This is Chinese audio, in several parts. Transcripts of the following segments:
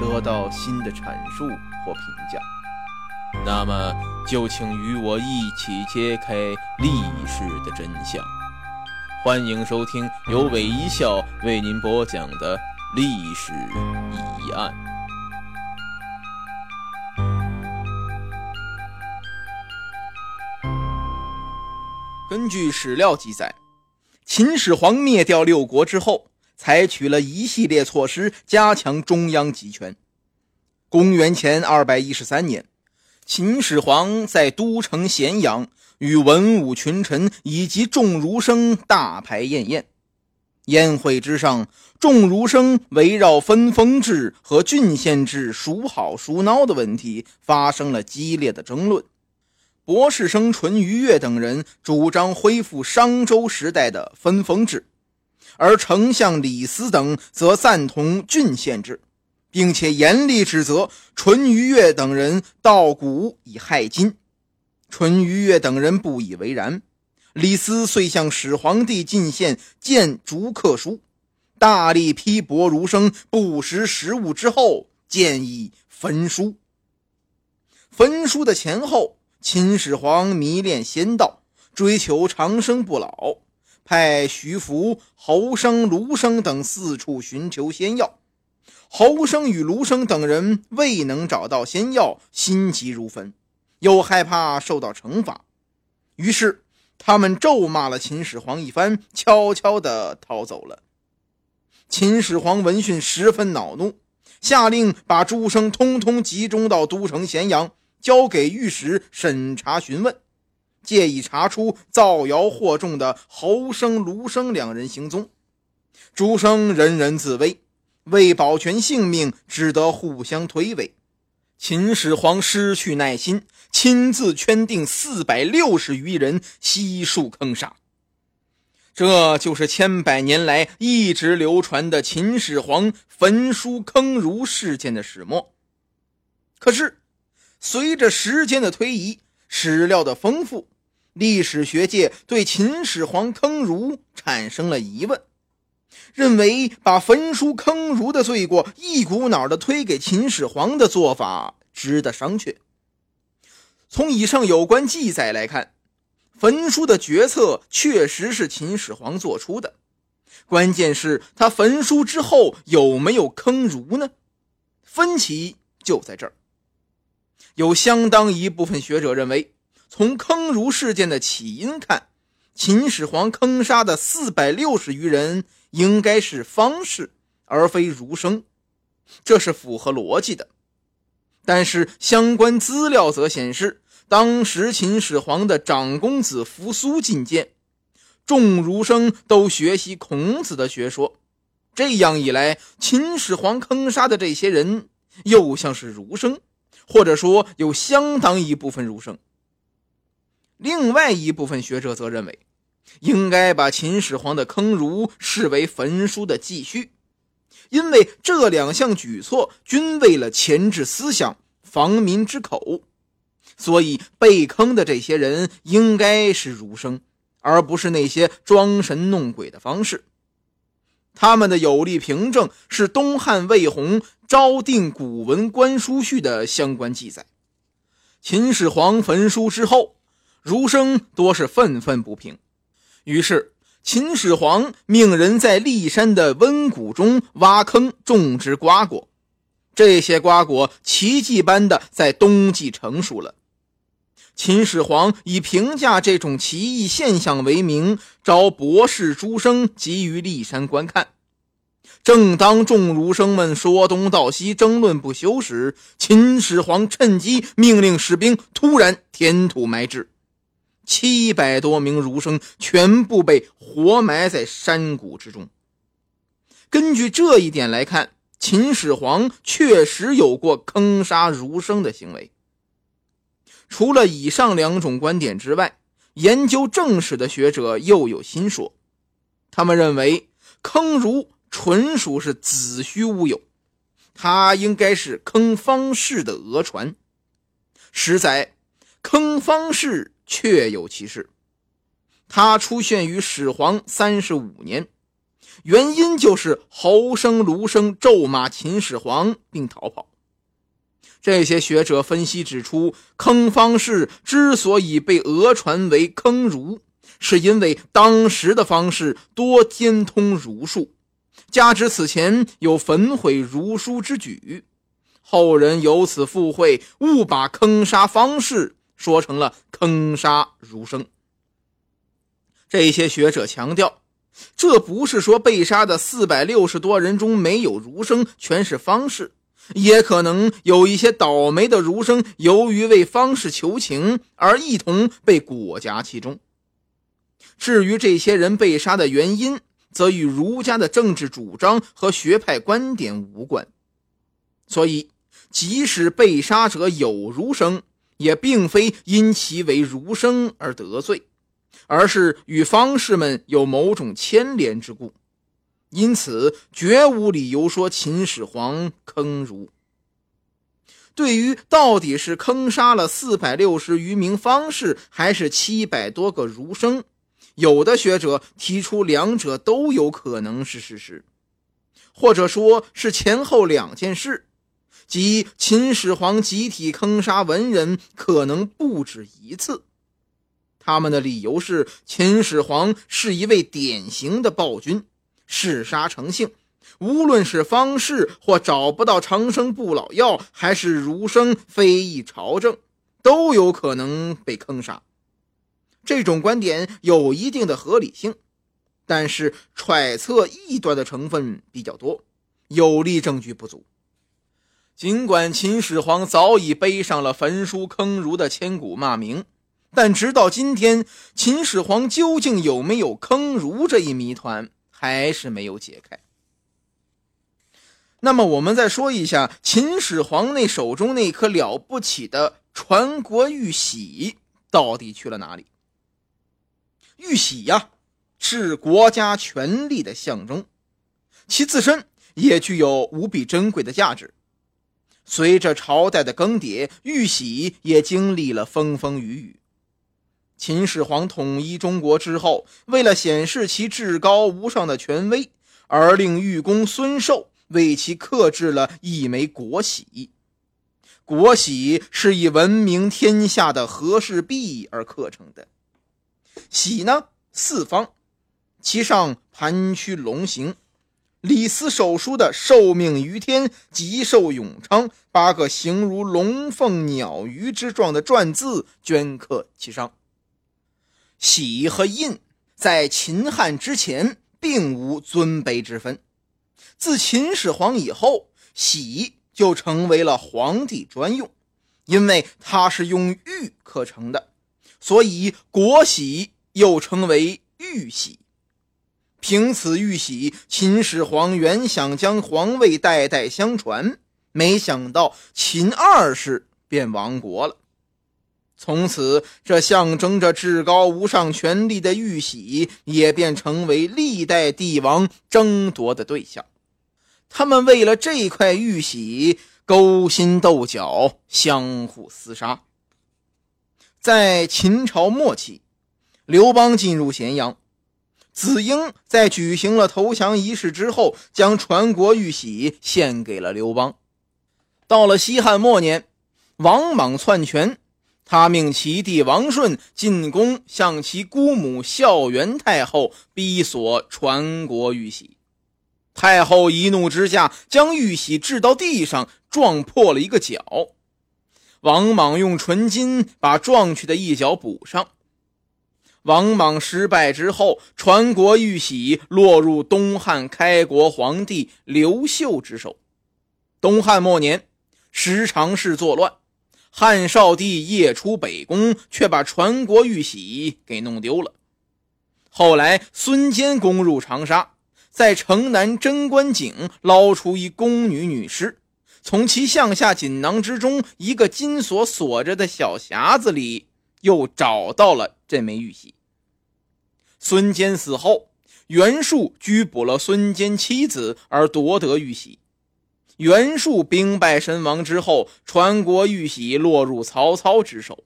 得到新的阐述或评价。那么，就请与我一起揭开历史的真相。欢迎收听由韦一笑为您播讲的历史疑案。根据史料记载，秦始皇灭掉六国之后，采取了一系列措施加强中央集权。公元前二百一十三年，秦始皇在都城咸阳与文武群臣以及众儒生大排宴宴。宴会之上，众儒生围绕分封制和郡县制孰好孰孬的问题发生了激烈的争论。博士生淳于越等人主张恢复商周时代的分封制，而丞相李斯等则赞同郡县制，并且严厉指责淳于越等人盗古以害今。淳于越等人不以为然，李斯遂向始皇帝进献谏逐客书，大力批驳儒生不识时务之后，建议焚书。焚书的前后。秦始皇迷恋仙道，追求长生不老，派徐福、侯生、卢生等四处寻求仙药。侯生与卢生等人未能找到仙药，心急如焚，又害怕受到惩罚，于是他们咒骂了秦始皇一番，悄悄地逃走了。秦始皇闻讯十分恼怒，下令把诸生通通集中到都城咸阳。交给御史审查询问，借以查出造谣惑众的侯生、卢生两人行踪。诸生人人自危，为保全性命，只得互相推诿。秦始皇失去耐心，亲自圈定四百六十余人悉数坑杀。这就是千百年来一直流传的秦始皇焚书坑儒事件的始末。可是。随着时间的推移，史料的丰富，历史学界对秦始皇坑儒产生了疑问，认为把焚书坑儒的罪过一股脑的推给秦始皇的做法值得商榷。从以上有关记载来看，焚书的决策确实是秦始皇做出的，关键是他焚书之后有没有坑儒呢？分歧就在这儿。有相当一部分学者认为，从坑儒事件的起因看，秦始皇坑杀的四百六十余人应该是方士，而非儒生，这是符合逻辑的。但是相关资料则显示，当时秦始皇的长公子扶苏进谏，众儒生都学习孔子的学说，这样一来，秦始皇坑杀的这些人又像是儒生。或者说，有相当一部分儒生。另外一部分学者则认为，应该把秦始皇的坑儒视为焚书的继续，因为这两项举措均为了钳制思想、防民之口，所以被坑的这些人应该是儒生，而不是那些装神弄鬼的方式。他们的有力凭证是东汉魏宏《昭定古文观书序》的相关记载。秦始皇焚书之后，儒生多是愤愤不平，于是秦始皇命人在骊山的温谷中挖坑种植瓜果，这些瓜果奇迹般的在冬季成熟了，秦始皇以评价这种奇异现象为名，招博士诸生集于骊山观看。正当众儒生们说东道西、争论不休时，秦始皇趁机命令士兵突然填土埋置，七百多名儒生全部被活埋在山谷之中。根据这一点来看，秦始皇确实有过坑杀儒生的行为。除了以上两种观点之外，研究正史的学者又有新说，他们认为坑儒。纯属是子虚乌有，他应该是坑方士的讹传。实在坑方士确有其事，他出现于始皇三十五年，原因就是侯生、卢生咒骂秦始皇并逃跑。这些学者分析指出，坑方士之所以被讹传为坑儒，是因为当时的方士多兼通儒术。加之此前有焚毁儒书之举，后人由此附会，误把坑杀方士说成了坑杀儒生。这些学者强调，这不是说被杀的四百六十多人中没有儒生，全是方士，也可能有一些倒霉的儒生，由于为方士求情而一同被裹夹其中。至于这些人被杀的原因，则与儒家的政治主张和学派观点无关，所以即使被杀者有儒生，也并非因其为儒生而得罪，而是与方士们有某种牵连之故，因此绝无理由说秦始皇坑儒。对于到底是坑杀了四百六十余名方士，还是七百多个儒生？有的学者提出，两者都有可能是事实，或者说是前后两件事，即秦始皇集体坑杀文人可能不止一次。他们的理由是，秦始皇是一位典型的暴君，嗜杀成性，无论是方士或找不到长生不老药，还是儒生非议朝政，都有可能被坑杀。这种观点有一定的合理性，但是揣测臆断的成分比较多，有力证据不足。尽管秦始皇早已背上了焚书坑儒的千古骂名，但直到今天，秦始皇究竟有没有坑儒这一谜团还是没有解开。那么，我们再说一下秦始皇那手中那颗了不起的传国玉玺到底去了哪里？玉玺呀，是国家权力的象征，其自身也具有无比珍贵的价值。随着朝代的更迭，玉玺也经历了风风雨雨。秦始皇统一中国之后，为了显示其至高无上的权威，而令玉工孙寿为其刻制了一枚国玺。国玺是以闻名天下的和氏璧而刻成的。玺呢，四方，其上盘曲龙形，李斯手书的“受命于天，吉寿永昌”八个形如龙凤鸟鱼之状的篆字镌刻其上。玺和印在秦汉之前并无尊卑之分，自秦始皇以后，玺就成为了皇帝专用，因为它是用玉刻成的。所以国玺又称为玉玺。凭此玉玺，秦始皇原想将皇位代代相传，没想到秦二世便亡国了。从此，这象征着至高无上权力的玉玺也便成为历代帝王争夺的对象。他们为了这块玉玺勾心斗角，相互厮杀。在秦朝末期，刘邦进入咸阳，子婴在举行了投降仪式之后，将传国玉玺献给了刘邦。到了西汉末年，王莽篡权，他命其弟王顺进宫向其姑母孝元太后逼索传国玉玺。太后一怒之下，将玉玺掷到地上，撞破了一个角。王莽用纯金把撞去的一角补上。王莽失败之后，传国玉玺落入东汉开国皇帝刘秀之手。东汉末年，时常是作乱，汉少帝夜出北宫，却把传国玉玺给弄丢了。后来，孙坚攻入长沙，在城南贞观井捞出一宫女女尸，从其项下锦囊之中一个金锁锁着的小匣子里，又找到了这枚玉玺。孙坚死后，袁术拘捕了孙坚妻子，而夺得玉玺。袁术兵败身亡之后，传国玉玺落入曹操之手。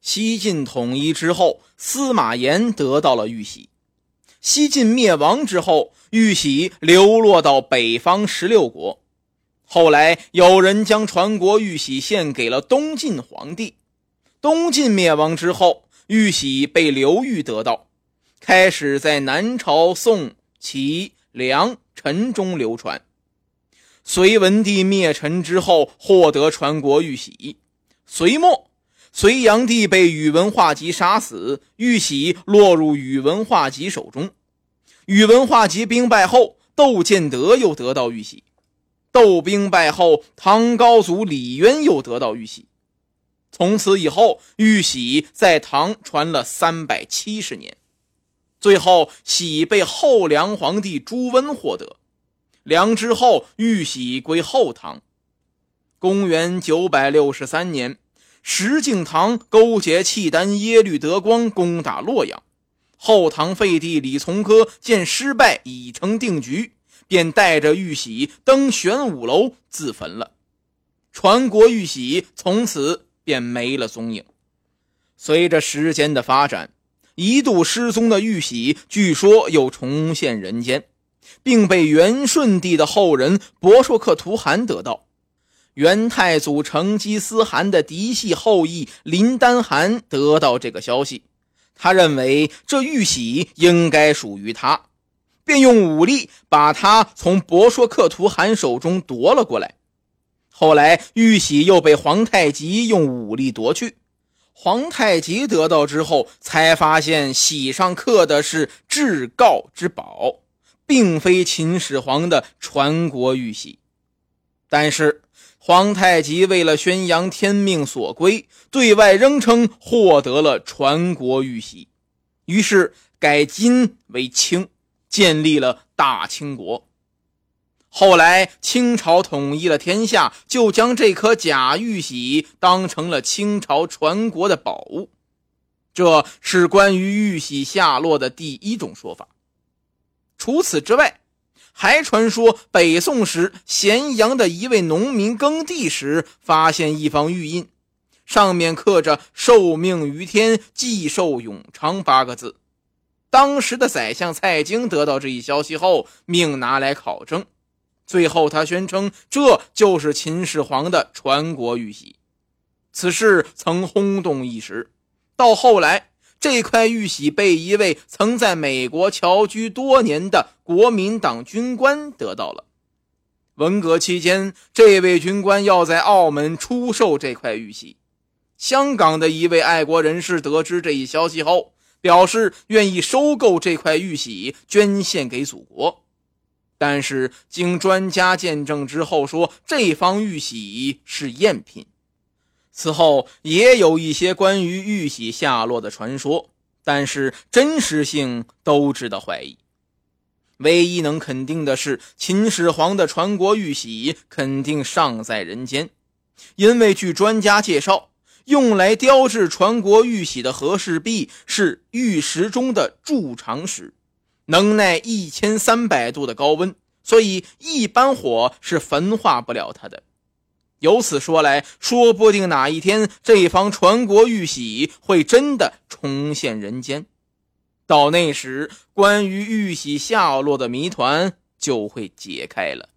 西晋统一之后，司马炎得到了玉玺。西晋灭亡之后，玉玺流落到北方十六国。后来有人将传国玉玺献给了东晋皇帝。东晋灭亡之后，玉玺被刘裕得到，开始在南朝、宋、齐、梁、陈中流传。隋文帝灭陈之后，获得传国玉玺。隋末，隋炀帝被宇文化及杀死，玉玺落入宇文化及手中。宇文化及兵败后，窦建德又得到玉玺。窦兵败后，唐高祖李渊又得到玉玺。从此以后，玉玺在唐传了三百七十年，最后玺被后梁皇帝朱温获得。梁之后，玉玺归后唐。公元九百六十三年，石敬瑭勾结契丹耶律德光攻打洛阳，后唐废帝李从珂见失败已成定局，便带着玉玺登玄武楼自焚了。传国玉玺从此便没了踪影。随着时间的发展，一度失踪的玉玺据说又重现人间。并被元顺帝的后人博硕克图汗得到。元太祖成吉思汗的嫡系后裔林丹汗得到这个消息，他认为这玉玺应该属于他，便用武力把他从博硕克图汗手中夺了过来。后来玉玺又被皇太极用武力夺去，皇太极得到之后，才发现玺上刻的是至高之宝。并非秦始皇的传国玉玺，但是皇太极为了宣扬天命所归，对外仍称获得了传国玉玺，于是改金为清，建立了大清国。后来清朝统一了天下，就将这颗假玉玺当成了清朝传国的宝物。这是关于玉玺下落的第一种说法。除此之外，还传说北宋时咸阳的一位农民耕地时，发现一方玉印，上面刻着“受命于天，既寿永昌”八个字。当时的宰相蔡京得到这一消息后，命拿来考证，最后他宣称这就是秦始皇的传国玉玺。此事曾轰动一时，到后来。这块玉玺被一位曾在美国侨居多年的国民党军官得到了。文革期间，这位军官要在澳门出售这块玉玺。香港的一位爱国人士得知这一消息后，表示愿意收购这块玉玺，捐献给祖国。但是经专家见证之后，说这方玉玺是赝品。此后也有一些关于玉玺下落的传说，但是真实性都值得怀疑。唯一能肯定的是，秦始皇的传国玉玺肯定尚在人间，因为据专家介绍，用来雕制传国玉玺的和氏璧是玉石中的铸长石，能耐一千三百度的高温，所以一般火是焚化不了它的。由此说来，说不定哪一天这方传国玉玺会真的重现人间，到那时，关于玉玺下落的谜团就会解开了。